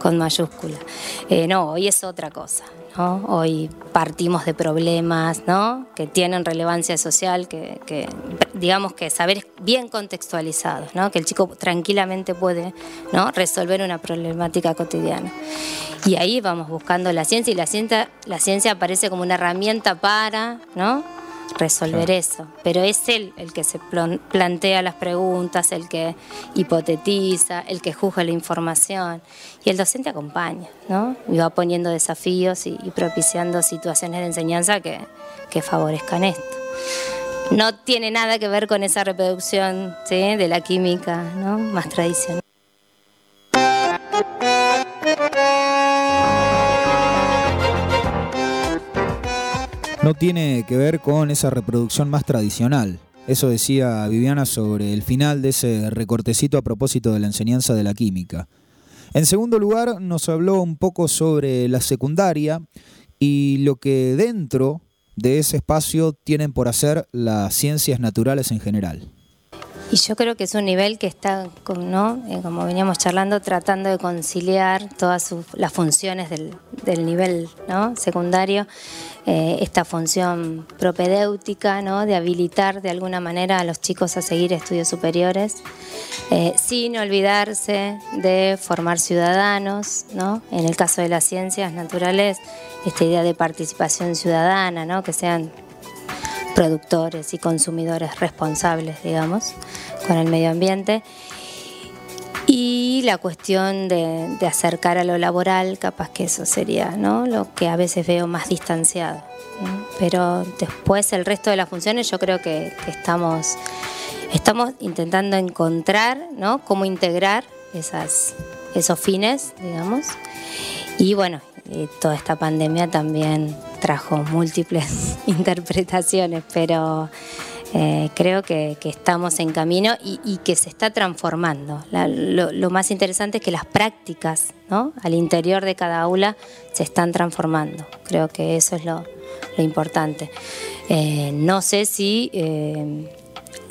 con mayúscula. Eh, no, hoy es otra cosa. Hoy partimos de problemas ¿no? que tienen relevancia social, que, digamos que saber bien contextualizados, ¿no? que el chico tranquilamente puede ¿no? resolver una problemática cotidiana. Y ahí vamos buscando la ciencia y la ciencia, la ciencia aparece como una herramienta para ¿no? Resolver eso. Pero es él el que se plantea las preguntas, el que hipotetiza, el que juzga la información. Y el docente acompaña, ¿no? Y va poniendo desafíos y, propiciando situaciones de enseñanza que, que, favorezcan esto. No tiene nada que ver con esa reproducción de la química ¿no? más tradicional. No tiene que ver con esa reproducción más tradicional. Eso decía Viviana sobre el final de ese recortecito a propósito de la enseñanza de la química. En segundo lugar, nos habló un poco sobre la secundaria y lo que dentro de ese espacio tienen por hacer las ciencias naturales en general. Y yo creo que es un nivel que está, ¿no? Eh, como veníamos charlando, tratando de conciliar todas las funciones del, nivel ¿no? secundario, eh, esta función propedéutica, ¿no? de habilitar de alguna manera a los chicos a seguir estudios superiores, eh, sin olvidarse de formar ciudadanos, ¿no? en el caso de las ciencias naturales, esta idea de participación ciudadana, ¿no? que sean productores y consumidores responsables, digamos, con el medio ambiente. Y la cuestión de, acercar a lo laboral, capaz que eso sería ¿no? lo que a veces veo más distanciado. Pero después el resto de las funciones yo creo que, estamos, estamos intentando encontrar ¿no? cómo integrar esas, esos fines, digamos. Y bueno, toda esta pandemia también trajo múltiples interpretaciones, pero eh, creo que, estamos en camino y, que se está transformando. lo, más interesante es que las prácticas al interior de cada aula se están transformando. Creo que eso es lo, importante. Eh, no sé si eh,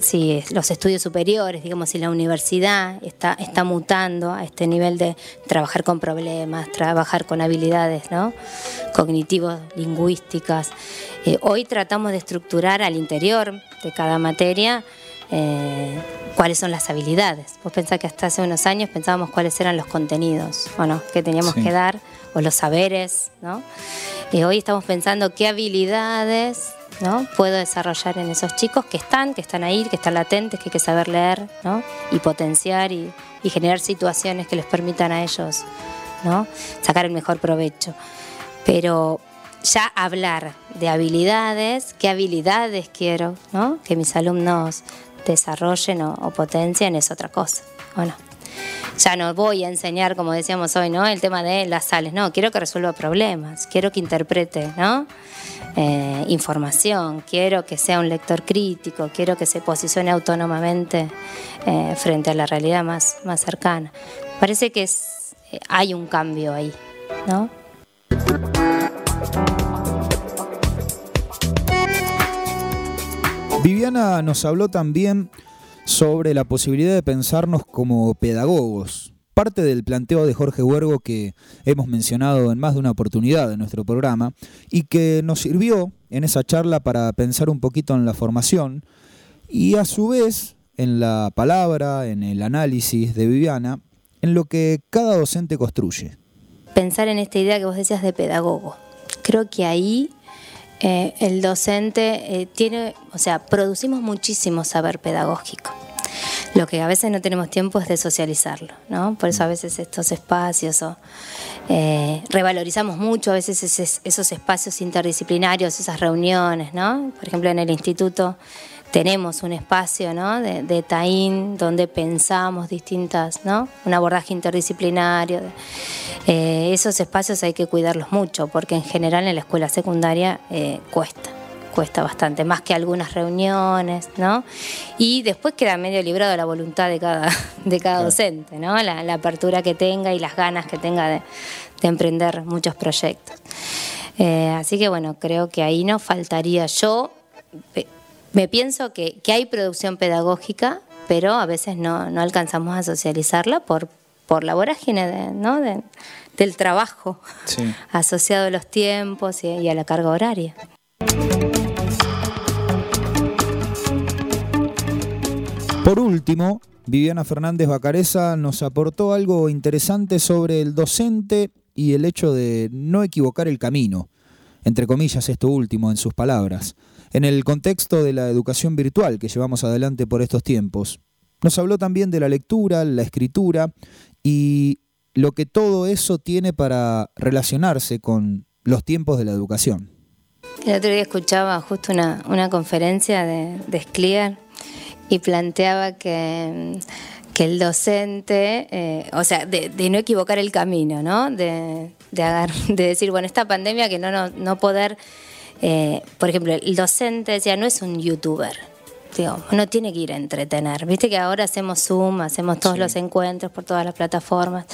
si los estudios superiores, digamos, si la universidad está, está mutando a este nivel de trabajar con problemas, trabajar con habilidades ¿no? cognitivos, lingüísticas. Eh, hoy tratamos de estructurar al interior de cada materia eh, cuáles son las habilidades. Vos pensás que hasta hace unos años pensábamos cuáles eran los contenidos ¿o que teníamos que dar, o los saberes, ¿no? Y hoy estamos pensando qué habilidades ¿no? puedo desarrollar en esos chicos que están, que están ahí, que están latentes, que hay que saber leer ¿no? y potenciar y, generar situaciones que les permitan a ellos ¿no? sacar el mejor provecho. Pero ya hablar de habilidades, qué habilidades quiero ¿no? que mis alumnos desarrollen o, o potencien es otra cosa. Bueno, ya no voy a enseñar, como decíamos hoy, ¿no? El tema de las sales, no, quiero que resuelva problemas, quiero que interprete, ¿no? Eh, información, quiero que sea un lector crítico, quiero que se posicione autónomamente eh, frente a la realidad más, más cercana. Parece que eh, hay un cambio ahí, ¿no? Viviana nos habló también sobre la posibilidad de pensarnos como pedagogos. Parte del planteo de Jorge Huergo que hemos mencionado en más de una oportunidad en nuestro programa y que nos sirvió en esa charla para pensar un poquito en la formación y a su vez en la palabra, en el análisis de Viviana, en lo que cada docente construye. Pensar en esta idea que vos decías de pedagogo. Creo que ahí eh, el docente eh, tiene, o sea, producimos muchísimo saber pedagógico. Lo que a veces no tenemos tiempo es de socializarlo, ¿no? Por eso a veces estos espacios o eh, revalorizamos mucho a veces esos espacios interdisciplinarios, esas reuniones, ¿no? Por ejemplo, en el instituto tenemos un espacio ¿no? de, de TAIN donde pensamos distintas, ¿no? un abordaje interdisciplinario. Eh, esos espacios hay que cuidarlos mucho porque en general en la escuela secundaria eh, cuesta, cuesta bastante, más que algunas reuniones, ¿no? Y después queda medio librado la voluntad de cada, de cada docente, ¿no? La, apertura que tenga y las ganas que tenga de, emprender muchos proyectos. Eh, así que bueno, creo que ahí no faltaría yo me pienso que, hay producción pedagógica, pero a veces no, alcanzamos a socializarla por, por la vorágine ¿no? del trabajo asociado a los tiempos y, a la carga horaria. Por último, Viviana Fernández Bacareza nos aportó algo interesante sobre el docente y el hecho de no equivocar el camino, entre comillas esto último en sus palabras en el contexto de la educación virtual que llevamos adelante por estos tiempos. Nos habló también de la lectura, la escritura y lo que todo eso tiene para relacionarse con los tiempos de la educación. El otro día escuchaba justo una, conferencia de, de y planteaba que, que el docente, eh, o sea, de, no equivocar el camino, ¿no? De, de, de decir, bueno, esta pandemia que no, no, no poder eh, por ejemplo, el docente decía, no es un youtuber. Digo, no tiene que ir a entretener. Viste que ahora hacemos Zoom, hacemos todos los encuentros por todas las plataformas.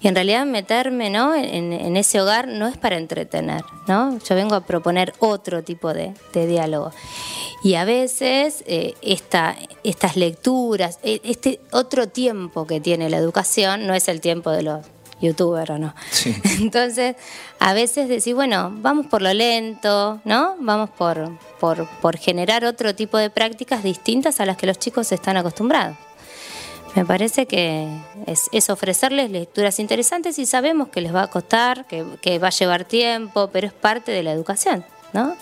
Y en realidad meterme ¿no? en, ese hogar no es para entretener. ¿no? Yo vengo a proponer otro tipo de, diálogo. Y a veces eh, estas lecturas, e, este otro tiempo que tiene la educación no es el tiempo de los youtuber o no. Entonces, a veces decís, bueno, vamos por lo lento, ¿no? Vamos por, por, generar otro tipo de prácticas distintas a las que los chicos están acostumbrados. Me parece que es, ofrecerles lecturas interesantes y sabemos que les va a costar, que, va a llevar tiempo, pero es parte de la educación, ¿no?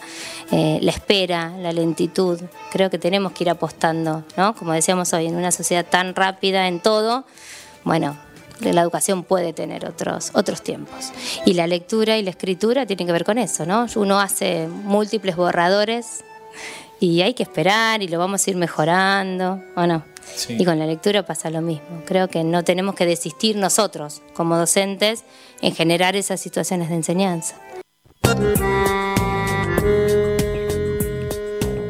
Eh, la espera, la lentitud, creo que tenemos que ir apostando, ¿no? Como decíamos hoy, en una sociedad tan rápida en todo, bueno, la educación puede tener otros, otros tiempos. Y la lectura y la escritura tienen que ver con eso, ¿no? Uno hace múltiples borradores y hay que esperar y lo vamos a ir mejorando, ¿o no? Y con la lectura pasa lo mismo. Creo que no tenemos que desistir nosotros, como docentes, en generar esas situaciones de enseñanza.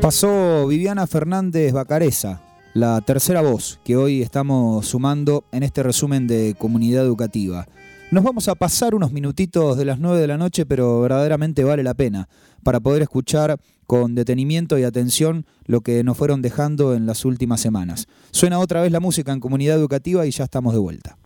Pasó Viviana Fernández Bacareza, la tercera voz que hoy estamos sumando en este resumen de comunidad educativa. Nos vamos a pasar unos minutitos de las 9 de la noche, pero verdaderamente vale la pena para poder escuchar con detenimiento y atención lo que nos fueron dejando en las últimas semanas. Suena otra vez la música en comunidad educativa y ya estamos de vuelta.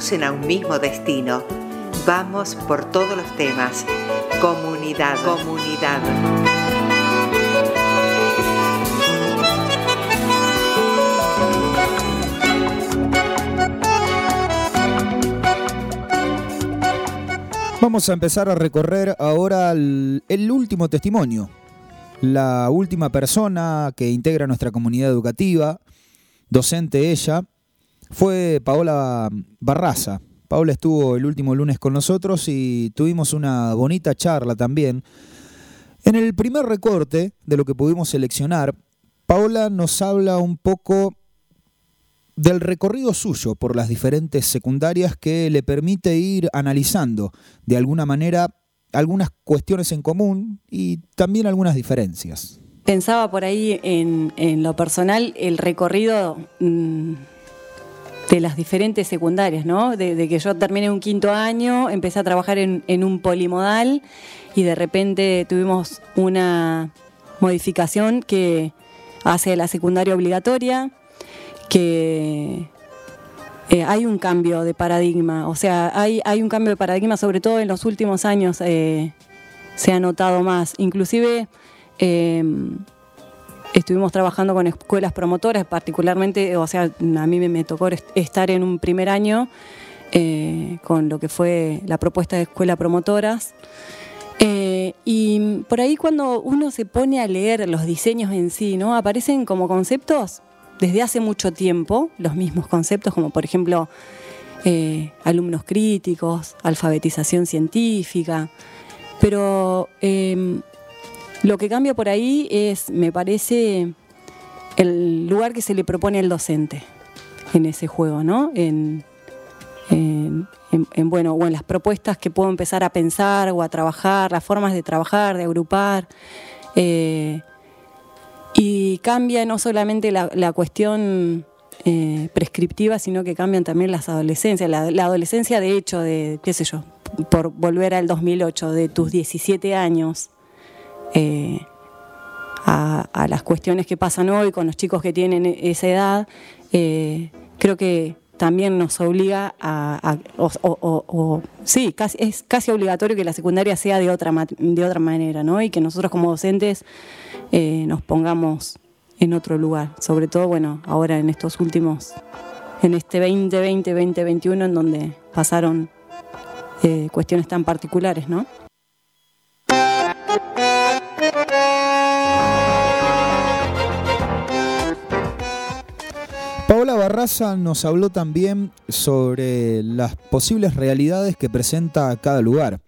A un mismo destino? Vamos por todos los temas. Comunidad, comunidad. Vamos a empezar a recorrer ahora el último testimonio. La última persona que integra nuestra comunidad educativa, docente ella, fue Paola Barraza. Paola estuvo el último lunes con nosotros y tuvimos una bonita charla también. En el primer recorte de lo que pudimos seleccionar, Paola nos habla un poco del recorrido suyo por las diferentes secundarias que le permite ir analizando de alguna manera algunas cuestiones en común y también algunas diferencias. Pensaba por ahí en, lo personal el recorrido mm, de las diferentes secundarias, ¿no? De, que yo terminé un quinto año, empecé a trabajar en, un polimodal y de repente tuvimos una modificación que hace la secundaria obligatoria, que eh, hay un cambio de paradigma, o sea, hay, un cambio de paradigma, sobre todo en los últimos años eh, se ha notado más. Inclusive eh, estuvimos trabajando con escuelas promotoras, particularmente, o sea, a mí me, tocó est- estar en un primer año eh, con lo que fue la propuesta de escuela promotoras. Eh, y por ahí cuando uno se pone a leer los diseños en sí, ¿no? Aparecen como conceptos desde hace mucho tiempo, los mismos conceptos, como por ejemplo eh, alumnos críticos, alfabetización científica. Pero lo que cambia por ahí es, me parece, el lugar que se le propone al docente en ese juego, ¿no? En, en- en- en, bueno, o en las propuestas que puedo empezar a pensar o a trabajar, las formas de trabajar, de agrupar. eh, y cambia no solamente la, cuestión eh, prescriptiva, sino que cambian también las adolescencias. La, la adolescencia, de hecho, de, qué sé yo, por volver al 2008, de tus 17 años, eh, a, las cuestiones que pasan hoy con los chicos que tienen e- esa edad, eh, creo que también nos obliga a, sí, casi, es casi obligatorio que la secundaria sea de otra, de otra manera, ¿no? Y que nosotros como docentes eh, nos pongamos en otro lugar, sobre todo, bueno, ahora en estos últimos, en este 2020, 2021, en donde pasaron cuestiones tan particulares, ¿no? Barraza nos habló también sobre las posibles realidades que presenta cada lugar.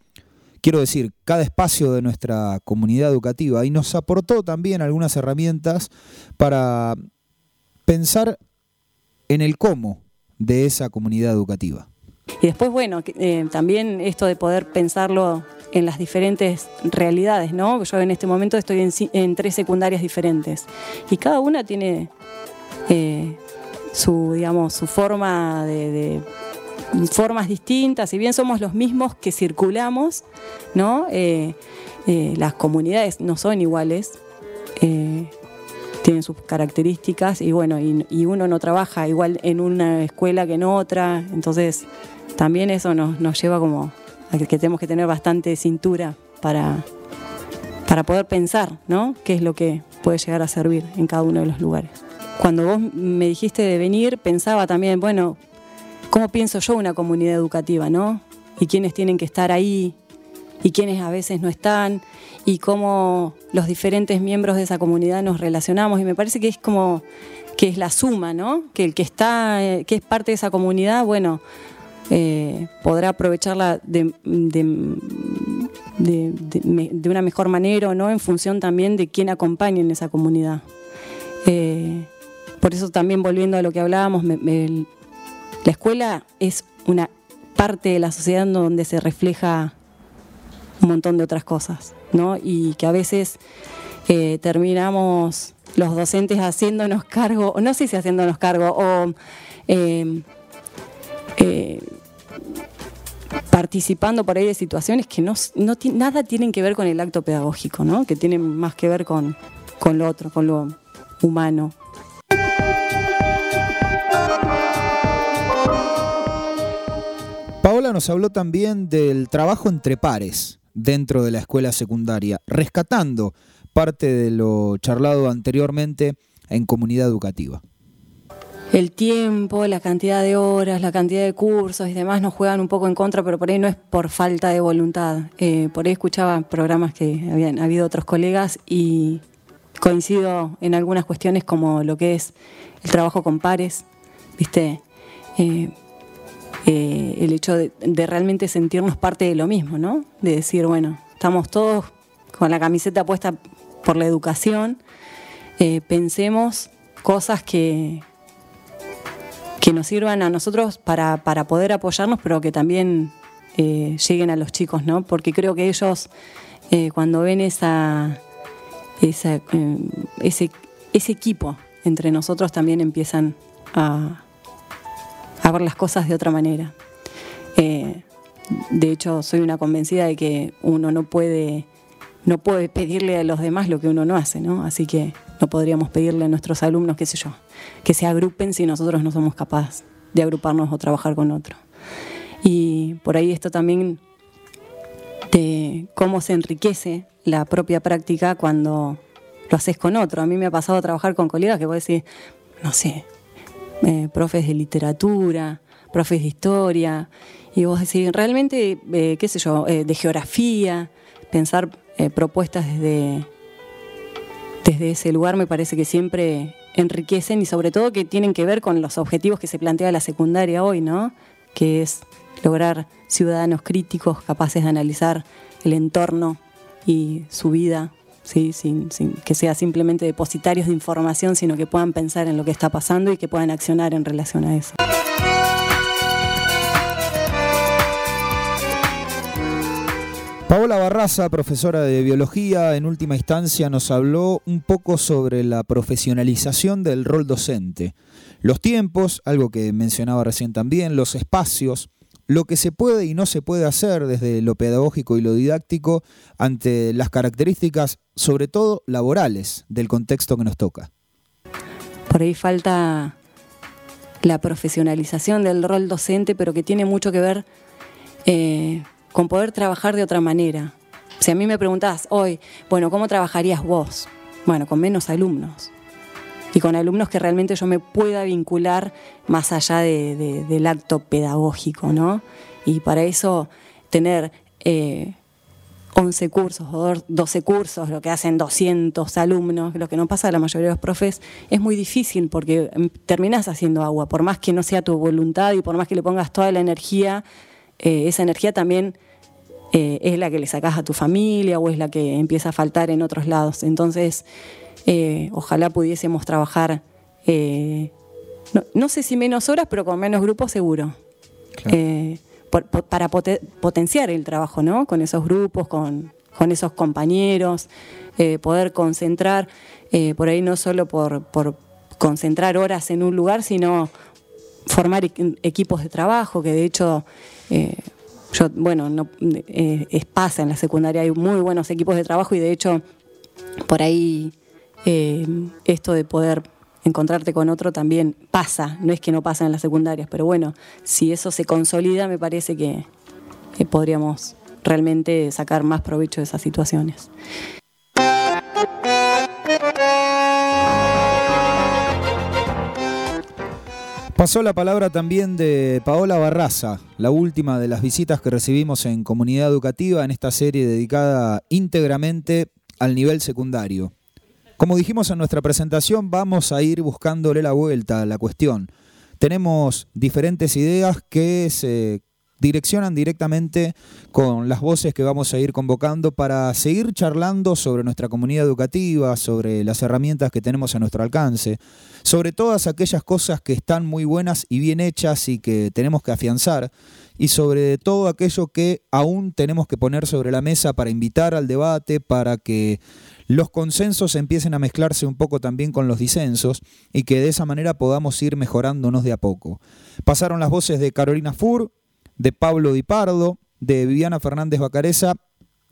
Quiero decir, cada espacio de nuestra comunidad educativa y nos aportó también algunas herramientas para pensar en el cómo de esa comunidad educativa. Y después, bueno, eh, también esto de poder pensarlo en las diferentes realidades, ¿no? Yo en este momento estoy en, tres secundarias diferentes y cada una tiene su, digamos, su forma de, formas distintas, si bien somos los mismos que circulamos, ¿no? Eh, eh, las comunidades no son iguales, eh, tienen sus características y bueno, y, uno no trabaja igual en una escuela que en otra, entonces también eso nos, nos lleva como a que tenemos que tener bastante cintura para, para poder pensar, ¿no? ¿Qué es lo que puede llegar a servir en cada uno de los lugares? Cuando vos me dijiste de venir, pensaba también, bueno, ¿cómo pienso yo una comunidad educativa, no? Y quiénes tienen que estar ahí, y quiénes a veces no están, y cómo los diferentes miembros de esa comunidad nos relacionamos. Y me parece que es como que es la suma, ¿no? Que el que está, eh, que es parte de esa comunidad, bueno, eh, podrá aprovecharla de, una mejor manera o no, en función también de quién acompaña en esa comunidad. Eh, por eso también volviendo a lo que hablábamos, la escuela es una parte de la sociedad donde se refleja un montón de otras cosas, ¿no? Y que a veces eh, terminamos los docentes haciéndonos cargo, no sé si haciéndonos cargo, o eh, eh, participando por ahí de situaciones que no, no nada tienen que ver con el acto pedagógico, ¿no? Que tienen más que ver con, con lo otro, con lo humano. Nos habló también del trabajo entre pares dentro de la escuela secundaria, rescatando parte de lo charlado anteriormente en comunidad educativa. El tiempo, la cantidad de horas, la cantidad de cursos y demás nos juegan un poco en contra, pero por ahí no es por falta de voluntad. Eh, por ahí escuchaba programas que habían habido otros colegas y coincido en algunas cuestiones como lo que es el trabajo con pares, ¿viste? Eh, eh, el hecho de, realmente sentirnos parte de lo mismo, ¿no? De decir, bueno, estamos todos con la camiseta puesta por la educación, eh, pensemos cosas que, que nos sirvan a nosotros para, para poder apoyarnos, pero que también eh, lleguen a los chicos, ¿no? Porque creo que ellos, cuando ven esa, ese, ese equipo entre nosotros, también empiezan a, a ver las cosas de otra manera. Eh, de hecho, soy una convencida de que uno no puede, no puede pedirle a los demás lo que uno no hace, ¿no? Así que no podríamos pedirle a nuestros alumnos, qué sé yo, que se agrupen si nosotros no somos capaces de agruparnos o trabajar con otro. Y por ahí esto también de cómo se enriquece la propia práctica cuando lo haces con otro. A mí me ha pasado a trabajar con colegas que vos decís, no sé, eh, profes de literatura, profes de historia, y vos decís, realmente, eh, qué sé yo, eh, de geografía, pensar propuestas desde, desde ese lugar me parece que siempre enriquecen y sobre todo que tienen que ver con los objetivos que se plantea la secundaria hoy, ¿no? Que es lograr ciudadanos críticos capaces de analizar el entorno y su vida, ¿sí? sin, que sea simplemente depositarios de información, sino que puedan pensar en lo que está pasando y que puedan accionar en relación a eso. Paola Barraza, profesora de biología, en última instancia nos habló un poco sobre la profesionalización del rol docente. Los tiempos, algo que mencionaba recién también, los espacios, lo que se puede y no se puede hacer desde lo pedagógico y lo didáctico ante las características, sobre todo laborales, del contexto que nos toca. Por ahí falta la profesionalización del rol docente, pero que tiene mucho que ver eh, con poder trabajar de otra manera. Si a mí me preguntás hoy, bueno, ¿cómo trabajarías vos? Bueno, con menos alumnos. Y con alumnos que realmente yo me pueda vincular más allá de- de- del acto pedagógico, ¿no? Y para eso tener eh, 11 cursos o do- 12 cursos, lo que hacen 200 alumnos, lo que no pasa a la mayoría de los profes, es muy difícil porque em, terminás haciendo agua, por más que no sea tu voluntad y por más que le pongas toda la energía, eh, esa energía también eh, es la que le sacás a tu familia o es la que empieza a faltar en otros lados. Entonces, eh, ojalá pudiésemos trabajar, eh, no, no sé si menos horas, pero con menos grupos seguro. Claro. Eh, para potenciar el trabajo, ¿no? Con esos grupos, con, con esos compañeros, poder concentrar, por ahí no solo por, por, concentrar horas en un lugar, sino formar equipos de trabajo, que de hecho, eh, yo, bueno, no, es, pasa en la secundaria, hay muy buenos equipos de trabajo y de hecho, por ahí esto de poder encontrarte con otro también pasa, no es que no pasa en las secundarias, pero bueno, si eso se consolida, me parece que, podríamos realmente sacar más provecho de esas situaciones. Pasó la palabra también de Paola Barraza, la última de las visitas que recibimos en comunidad educativa en esta serie dedicada íntegramente al nivel secundario. Como dijimos en nuestra presentación, vamos a ir buscándole la vuelta a la cuestión. Tenemos diferentes ideas que se direccionan directamente con las voces que vamos a ir convocando para seguir charlando sobre nuestra comunidad educativa, sobre las herramientas que tenemos a nuestro alcance, sobre todas aquellas cosas que están muy buenas y bien hechas y que tenemos que afianzar, y sobre todo aquello que aún tenemos que poner sobre la mesa para invitar al debate, para que los consensos empiecen a mezclarse un poco también con los disensos y que de esa manera podamos ir mejorándonos de a poco. Pasaron las voces de Carolina Fur, de Pablo Di Pardo, de Viviana Fernández Bacareza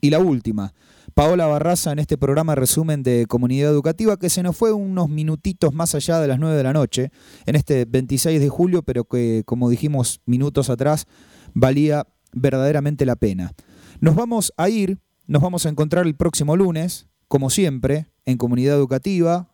y la última, Paola Barraza en este programa resumen de comunidad educativa que se nos fue unos minutitos más allá de las 9 de la noche, en este 26 de julio, pero que como dijimos minutos atrás, valía verdaderamente la pena. Nos vamos a ir, nos vamos a encontrar el próximo lunes como siempre, en comunidad educativa,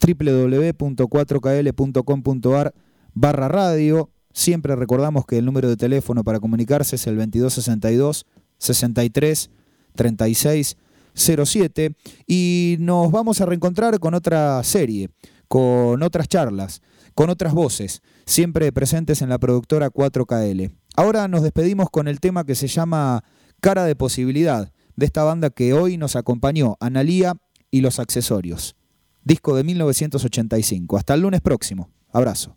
www.4kl.com.ar barra radio. Siempre recordamos que el número de teléfono para comunicarse es el 2262 63 36 07 y nos vamos a reencontrar con otra serie, con otras charlas, con otras voces, siempre presentes en la productora 4KL. Ahora nos despedimos con el tema que se llama Cara de Posibilidad de esta banda que hoy nos acompañó, Analía y los accesorios. Disco de 1985. Hasta el lunes próximo. Abrazo.